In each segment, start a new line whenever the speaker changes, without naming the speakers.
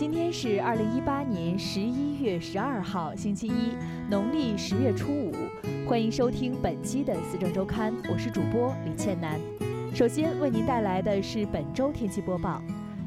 今天是二零一八年十一月十二号，星期一，农历十月初五。欢迎收听本期的《思政周刊》，我是主播李倩楠。首先为您带来的是本周天气播报：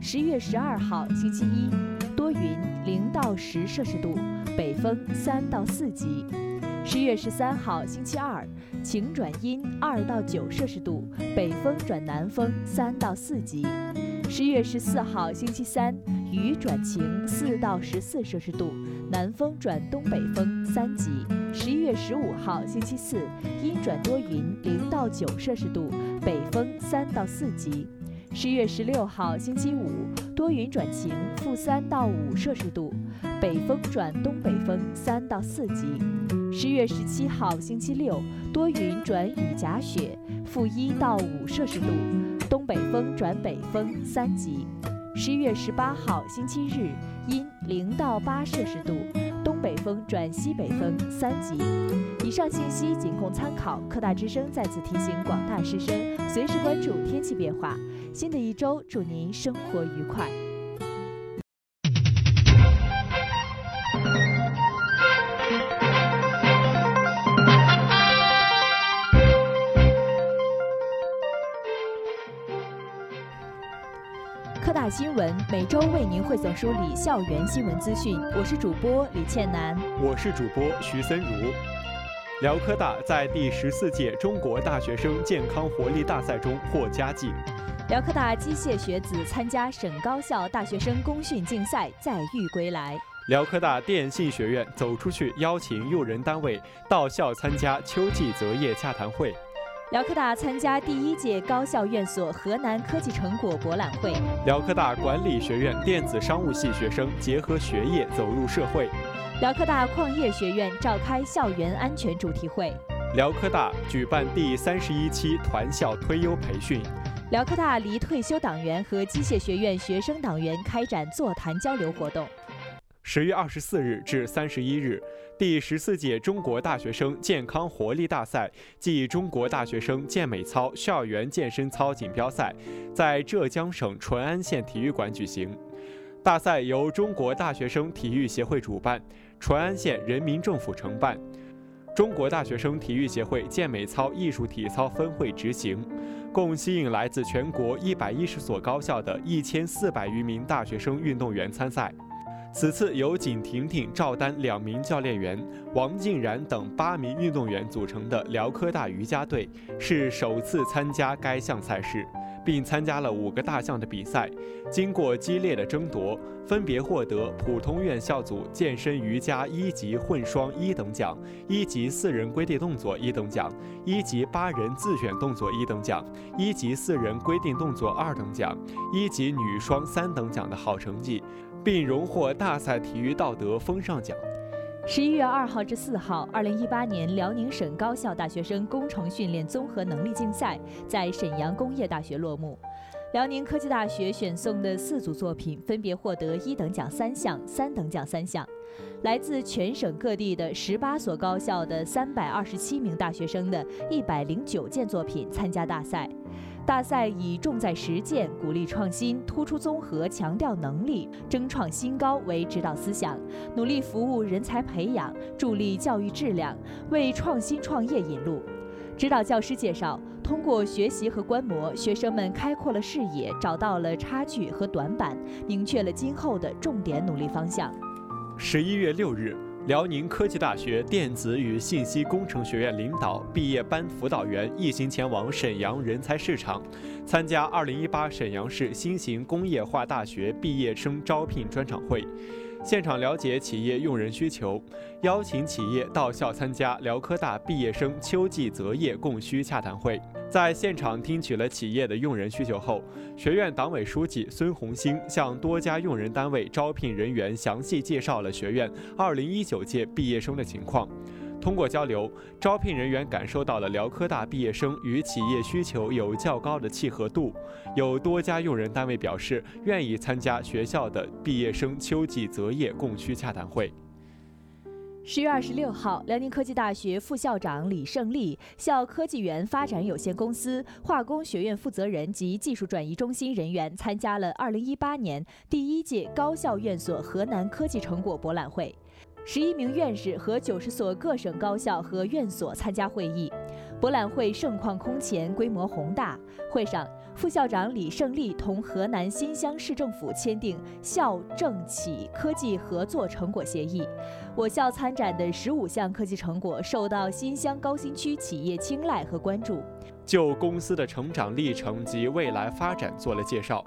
十一月十二号，星期一，多云，零到十摄氏度，北风三到四级。十一月十三号，星期二，晴转阴，二到九摄氏度，北风转南风三到四级。十一月十四号，星期三，雨转晴，四到十四摄氏度，南风转东北风三级。十一月十五号，星期四，阴转多云，零到九摄氏度，北风三到四级。十一月十六号，星期五，多云转晴，负三到五摄氏度，北风转东北风三到四级。十一月十七号，星期六，多云转雨夹雪，负一到五摄氏度。东北风转北风三级。十一月十八号星期日，阴零到八摄氏度，东北风转西北风三级。以上信息仅供参考。科大之声再次提醒广大师生，随时关注天气变化。新的一周，祝您生活愉快。大新闻每周为您汇总梳理校园新闻资讯，我是主播李倩楠，
我是主播徐森如。辽科大在第十四届中国大学生健康活力大赛中获佳绩。
辽科大机械学子参加省高校大学生公训竞赛载誉归来。
辽科大电信学院走出去邀请用人单位到校参加秋季择业洽谈会。
辽科大参加第一届高校院所河南科技成果博览会。
辽科大管理学院电子商务系学生结合学业走入社会。
辽科大矿业学院召开校园安全主题会。
辽科大举办第三十一期团校推优培训。
辽科大离退休党员和机械学院学生党员开展座谈交流活动。
十月二十四日至三十一日，第十四届中国大学生健康活力大赛暨中国大学生健美操校园健身操锦标赛在浙江省淳安县体育馆举行。大赛由中国大学生体育协会主办，淳安县人民政府承办，中国大学生体育协会健美操艺术体操分会执行，共吸引来自全国一百一十所高校的一千四百余名大学生运动员参赛。此次由景婷婷、赵丹两名教练员、王静然等八名运动员组成的辽科大瑜伽队是首次参加该项赛事，并参加了五个大项的比赛。经过激烈的争夺，分别获得普通院校组健身瑜伽一级混双一等奖、一级四人规定动作一等奖、一级八人自选动作一等奖、一级四人规定动作二等奖、一级女双三等奖的好成绩。并荣获大赛体育道德风尚奖。
十一月二号至四号，二零一八年辽宁省高校大学生工程训练综合能力竞赛在沈阳工业大学落幕。辽宁科技大学选送的四组作品分别获得一等奖三项、三等奖三项。来自全省各地的十八所高校的三百二十七名大学生的一百零九件作品参加大赛。大赛以重在实践、鼓励创新、突出综合、强调能力、争创新高为指导思想，努力服务人才培养，助力教育质量，为创新创业引路。指导教师介绍，通过学习和观摩，学生们开阔了视野，找到了差距和短板，明确了今后的重点努力方向。
十一月六日。辽宁科技大学电子与信息工程学院领导、毕业班辅导员一行前往沈阳人才市场，参加2018沈阳市新型工业化大学毕业生招聘专场会。现场了解企业用人需求，邀请企业到校参加辽科大毕业生秋季择业供需洽谈会。在现场听取了企业的用人需求后，学院党委书记孙红星向多家用人单位招聘人员详细介绍了学院2019届毕业生的情况。通过交流，招聘人员感受到了辽科大毕业生与企业需求有较高的契合度。有多家用人单位表示愿意参加学校的毕业生秋季择业供需洽谈会。
十月二十六号，辽宁科技大学副校长李胜利、校科技园发展有限公司化工学院负责人及技术转移中心人员参加了二零一八年第一届高校院所河南科技成果博览会。十一名院士和九十所各省高校和院所参加会议。博览会盛况空前，规模宏大。会上，副校长李胜利同河南新乡市政府签订校政企科技合作成果协议。我校参展的十五项科技成果受到新乡高新区企业青睐和关注，
就公司的成长历程及未来发展做了介绍。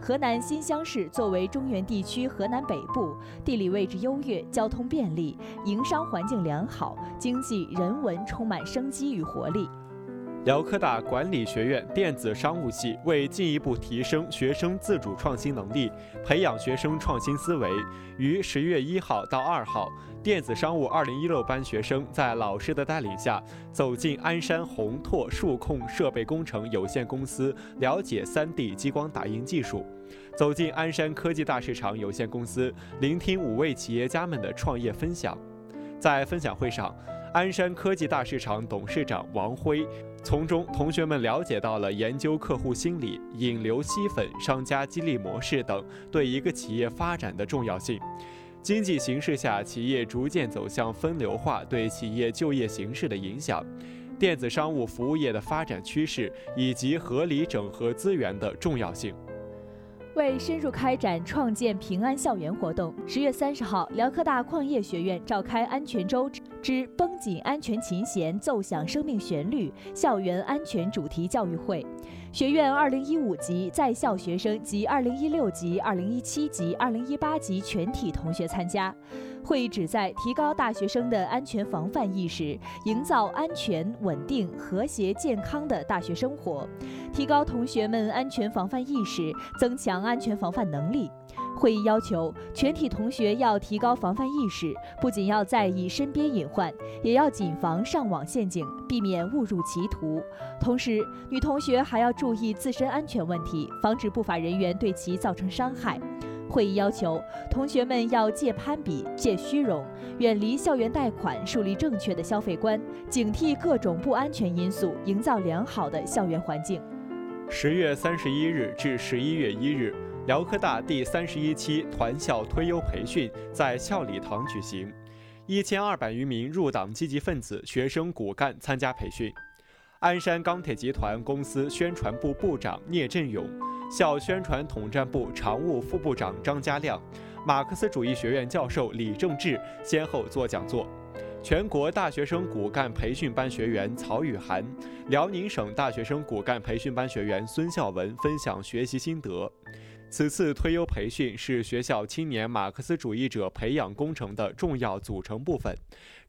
河南新乡市作为中原地区河南北部，地理位置优越，交通便利，营商环境良好，经济人文充满生机与活力。
辽科大管理学院电子商务系为进一步提升学生自主创新能力，培养学生创新思维，于十月一号到二号，电子商务二零一六班学生在老师的带领下，走进鞍山宏拓数控设备工程有限公司，了解三 D 激光打印技术；走进鞍山科技大市场有限公司，聆听五位企业家们的创业分享。在分享会上，鞍山科技大市场董事长王辉。从中，同学们了解到了研究客户心理、引流吸粉、商家激励模式等对一个企业发展的重要性。经济形势下，企业逐渐走向分流化对企业就业形势的影响，电子商务服务业的发展趋势以及合理整合资源的重要性。
为深入开展创建平安校园活动，十月三十号，辽科大矿业学院召开安全周之绷紧安全琴弦，奏响生命旋律校园安全主题教育会。学院二零一五级在校学生及二零一六级、二零一七级、二零一八级全体同学参加。会议旨在提高大学生的安全防范意识，营造安全、稳定、和谐、健康的大学生活，提高同学们安全防范意识，增强安全防范能力。会议要求全体同学要提高防范意识，不仅要在意身边隐患，也要谨防上网陷阱，避免误入歧途。同时，女同学还要注意自身安全问题，防止不法人员对其造成伤害。会议要求同学们要戒攀比、戒虚荣，远离校园贷款，树立正确的消费观，警惕各种不安全因素，营造良好的校园环境。
十月三十一日至十一月一日，辽科大第三十一期团校推优培训在校礼堂举行，一千二百余名入党积极分子、学生骨干参加培训。鞍山钢铁集团公司宣传部部长聂振勇。校宣传统战部常务副部长张家亮、马克思主义学院教授李正志先后做讲座。全国大学生骨干培训班学员曹雨涵、辽宁省大学生骨干培训班学员孙孝文分享学习心得。此次推优培训是学校青年马克思主义者培养工程的重要组成部分，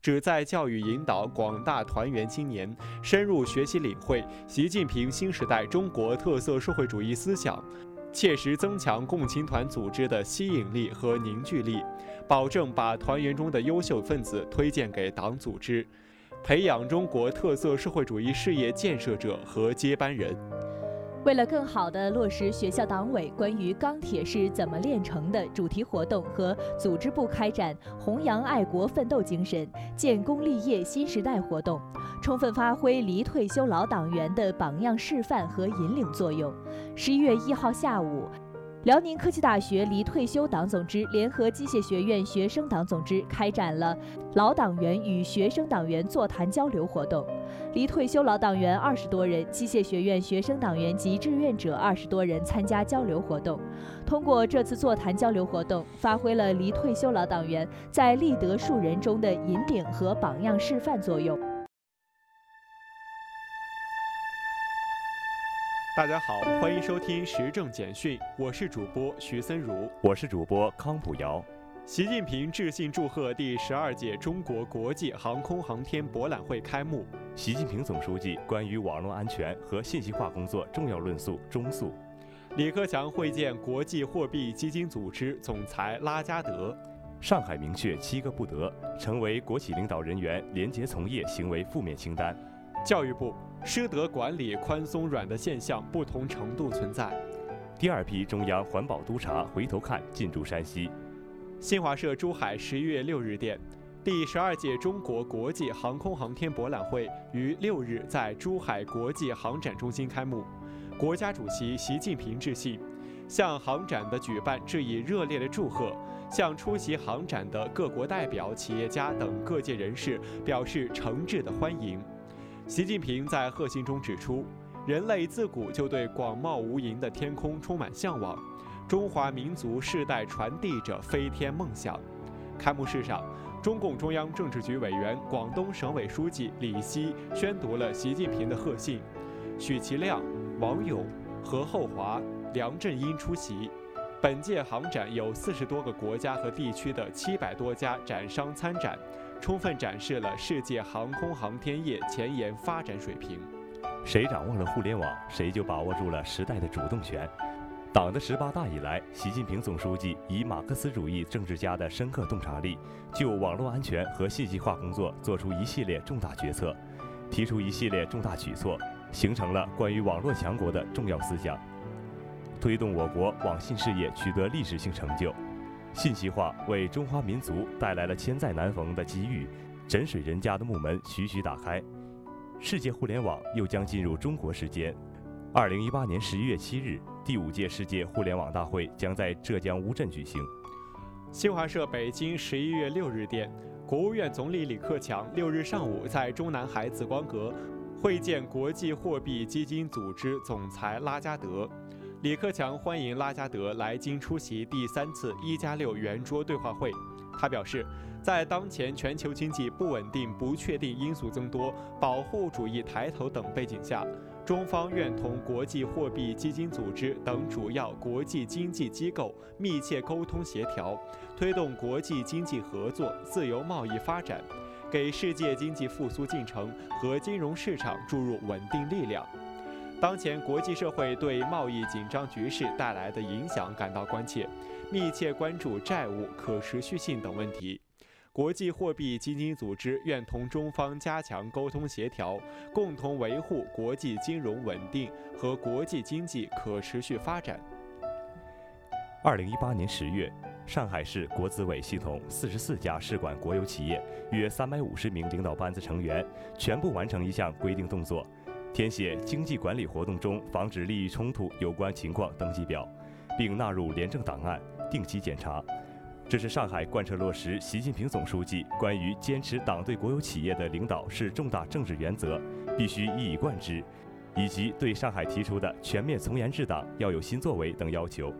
旨在教育引导广大团员青年深入学习领会习近平新时代中国特色社会主义思想，切实增强共青团组织的吸引力和凝聚力，保证把团员中的优秀分子推荐给党组织，培养中国特色社会主义事业建设者和接班人。
为了更好地落实学校党委关于钢铁是怎么炼成的主题活动和组织部开展弘扬爱国奋斗精神、建功立业新时代活动，充分发挥离退休老党员的榜样示范和引领作用。十一月一号下午。辽宁科技大学离退休党总支联合机械学院学生党总支开展了老党员与学生党员座谈交流活动，离退休老党员二十多人，机械学院学生党员及志愿者二十多人参加交流活动。通过这次座谈交流活动，发挥了离退休老党员在立德树人中的引领和榜样示范作用。
大家好，欢迎收听时政简讯，我是主播徐森如，
我是主播康普瑶。
习近平致信祝贺第十二届中国国际航空航天博览会开幕。
习近平总书记关于网络安全和信息化工作重要论述中述。
李克强会见国际货币基金组织总裁拉加德。
上海明确七个不得，成为国企领导人员廉洁从业行为负面清单。
教育部。师德管理宽松软的现象不同程度存在。
第二批中央环保督察回头看进驻山西。
新华社珠海十一月六日电，第十二届中国国际航空航天博览会于六日在珠海国际航展中心开幕。国家主席习近平致信，向航展的举办致以热烈的祝贺，向出席航展的各国代表、企业家等各界人士表示诚挚的欢迎。习近平在贺信中指出，人类自古就对广袤无垠的天空充满向往，中华民族世代传递着飞天梦想。开幕式上。中共中央政治局委员、广东省委书记李希宣读了习近平的贺信，许其亮、王勇、何厚华、梁振英出席。本届航展有四十多个国家和地区的七百多家展商参展，充分展示了世界航空航天业前沿发展水平。
谁掌握了互联网，谁就把握住了时代的主动权。党的十八大以来，习近平总书记以马克思主义政治家的深刻洞察力，就网络安全和信息化工作作出一系列重大决策，提出一系列重大举措，形成了关于网络强国的重要思想，推动我国网信事业取得历史性成就。信息化为中华民族带来了千载难逢的机遇，枕水人家的木门徐徐打开，世界互联网又将进入中国时间。二零一八年十一月七日。第五届世界互联网大会将在浙江乌镇举行。
新华社北京十一月六日电，国务院总理李克强六日上午在中南海紫光阁会见国际货币基金组织总裁拉加德。李克强欢迎拉加德来京出席第三次“一加六”圆桌对话会。他表示，在当前全球经济不稳定、不确定因素增多、保护主义抬头等背景下，中方愿同国际货币基金组织等主要国际经济机构密切沟通协调，推动国际经济合作、自由贸易发展，给世界经济复苏进程和金融市场注入稳定力量。当前国际社会对贸易紧张局势带来的影响感到关切，密切关注债务可持续性等问题。国际货币基金组织愿同中方加强沟通协调，共同维护国际金融稳定和国际经济可持续发展。
二零一八年十月，上海市国资委系统四十四家市管国有企业约三百五十名领导班子成员全部完成一项规定动作，填写经济管理活动中防止利益冲突有关情况登记表，并纳入廉政档案，定期检查。这是上海贯彻落实习近平总书记关于坚持党对国有企业的领导是重大政治原则，必须一以贯之，以及对上海提出的全面从严治党要有新作为等要求，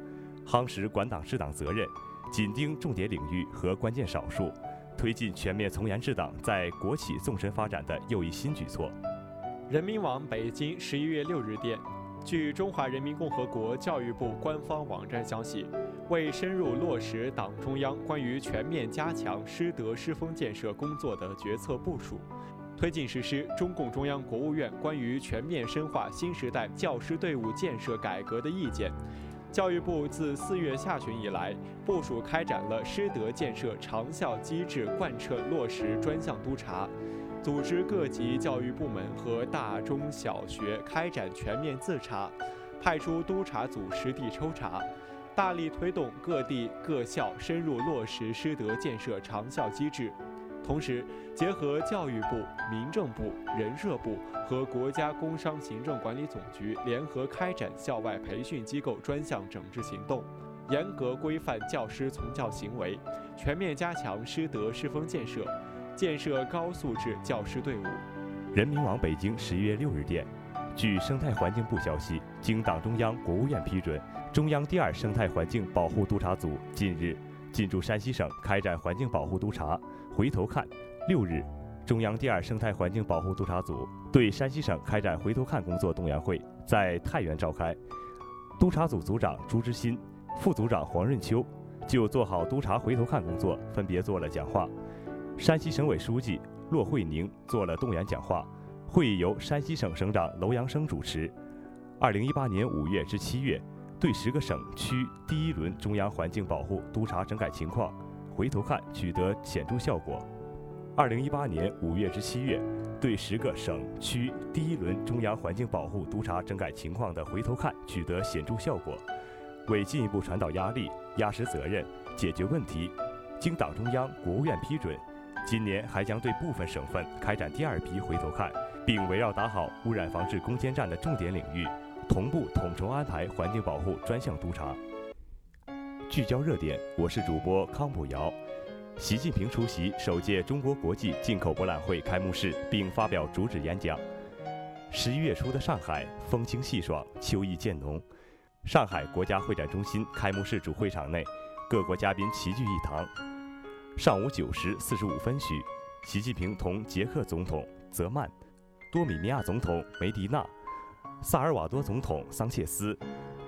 夯实管党治党责任，紧盯重点领域和关键少数，推进全面从严治党在国企纵深发展的又一新举措。
人民网北京十一月六日电，据中华人民共和国教育部官方网站消息。为深入落实党中央关于全面加强师德师风建设工作的决策部署，推进实施中共中央、国务院关于全面深化新时代教师队伍建设改革的意见，教育部自四月下旬以来，部署开展了师德建设长效机制贯彻落实专项督查，组织各级教育部门和大中小学开展全面自查，派出督查组实地抽查。大力推动各地各校深入落实师德建设长效机制，同时结合教育部、民政部、人社部和国家工商行政管理总局联合开展校外培训机构专项整治行动，严格规范教师从教行为，全面加强师德师风建设，建设高素质教师队伍。
人民网北京十一月六日电，据生态环境部消息，经党中央、国务院批准。中央第二生态环境保护督察组近日进驻山西省开展环境保护督察。回头看，六日，中央第二生态环境保护督察组对山西省开展回头看工作动员会在太原召开。督察组组长朱之新、副组长黄润秋就做好督查回头看工作分别做了讲话。山西省委书记骆惠宁做了动员讲话。会议由山西省省长楼阳生主持。二零一八年五月至七月。对十个省区第一轮中央环境保护督查整改情况回头看取得显著效果。二零一八年五月至七月，对十个省区第一轮中央环境保护督查整改情况的回头看取得显著效果。为进一步传导压力、压实责任、解决问题，经党中央、国务院批准，今年还将对部分省份开展第二批回头看，并围绕打好污染防治攻坚战的重点领域，同步统筹安排环境保护专项督查。聚焦热点，我是主播康普瑶。习近平出席首届中国国际进口博览会开幕式并发表主旨演讲。十一月初的上海，风清气爽，秋意渐浓。上海国家会展中心开幕式主会场内，各国嘉宾齐聚一堂。上午九时四十五分许，习近平同捷克总统泽曼、多米尼亚总统梅迪纳、萨尔瓦多总统桑切斯、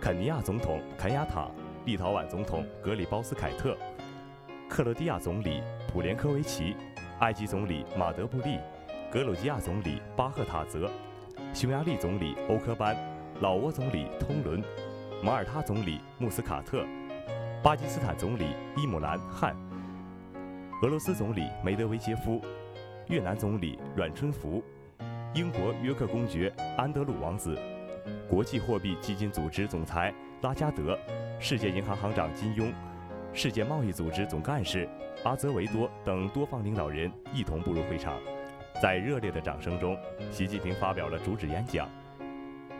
肯尼亚总统肯亚塔。立陶宛总统格里包斯凯特、克罗地亚总理普连科维奇、埃及总理马德布利、格鲁吉亚总理巴赫塔泽、匈牙利总理欧科班、老挝总理通伦、马耳他总理穆斯卡特、巴基斯坦总理伊姆兰汗、俄罗斯总理梅德韦杰夫、越南总理阮春福、英国约克公爵安德鲁王子、国际货币基金组织总裁拉加德。世界银行行长金庸、世界贸易组织总干事阿泽维多等多方领导人一同步入会场，在热烈的掌声中，习近平发表了主旨演讲。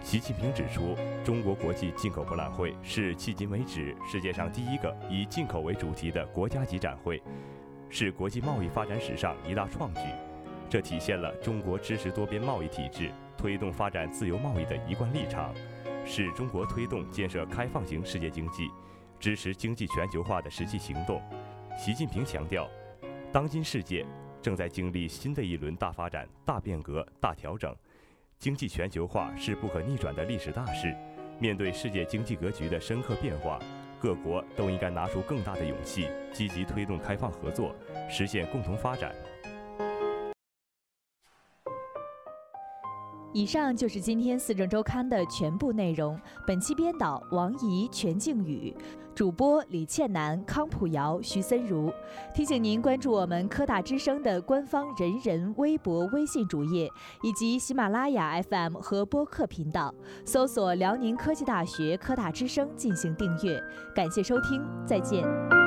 习近平指出，中国国际进口博览会是迄今为止世界上第一个以进口为主题的国家级展会，是国际贸易发展史上一大创举。这体现了中国支持多边贸易体制、推动发展自由贸易的一贯立场。是中国推动建设开放型世界经济、支持经济全球化的实际行动。习近平强调，当今世界正在经历新的一轮大发展、大变革、大调整，经济全球化是不可逆转的历史大势。面对世界经济格局的深刻变化，各国都应该拿出更大的勇气，积极推动开放合作，实现共同发展。
以上就是今天《四政周刊》的全部内容。本期编导王怡、全静宇，主播李倩楠、康普瑶、徐森如。提醒您关注我们科大之声的官方人人微博、微信主页，以及喜马拉雅 FM 和播客频道，搜索辽宁科技大学科大之声进行订阅。感谢收听，再见。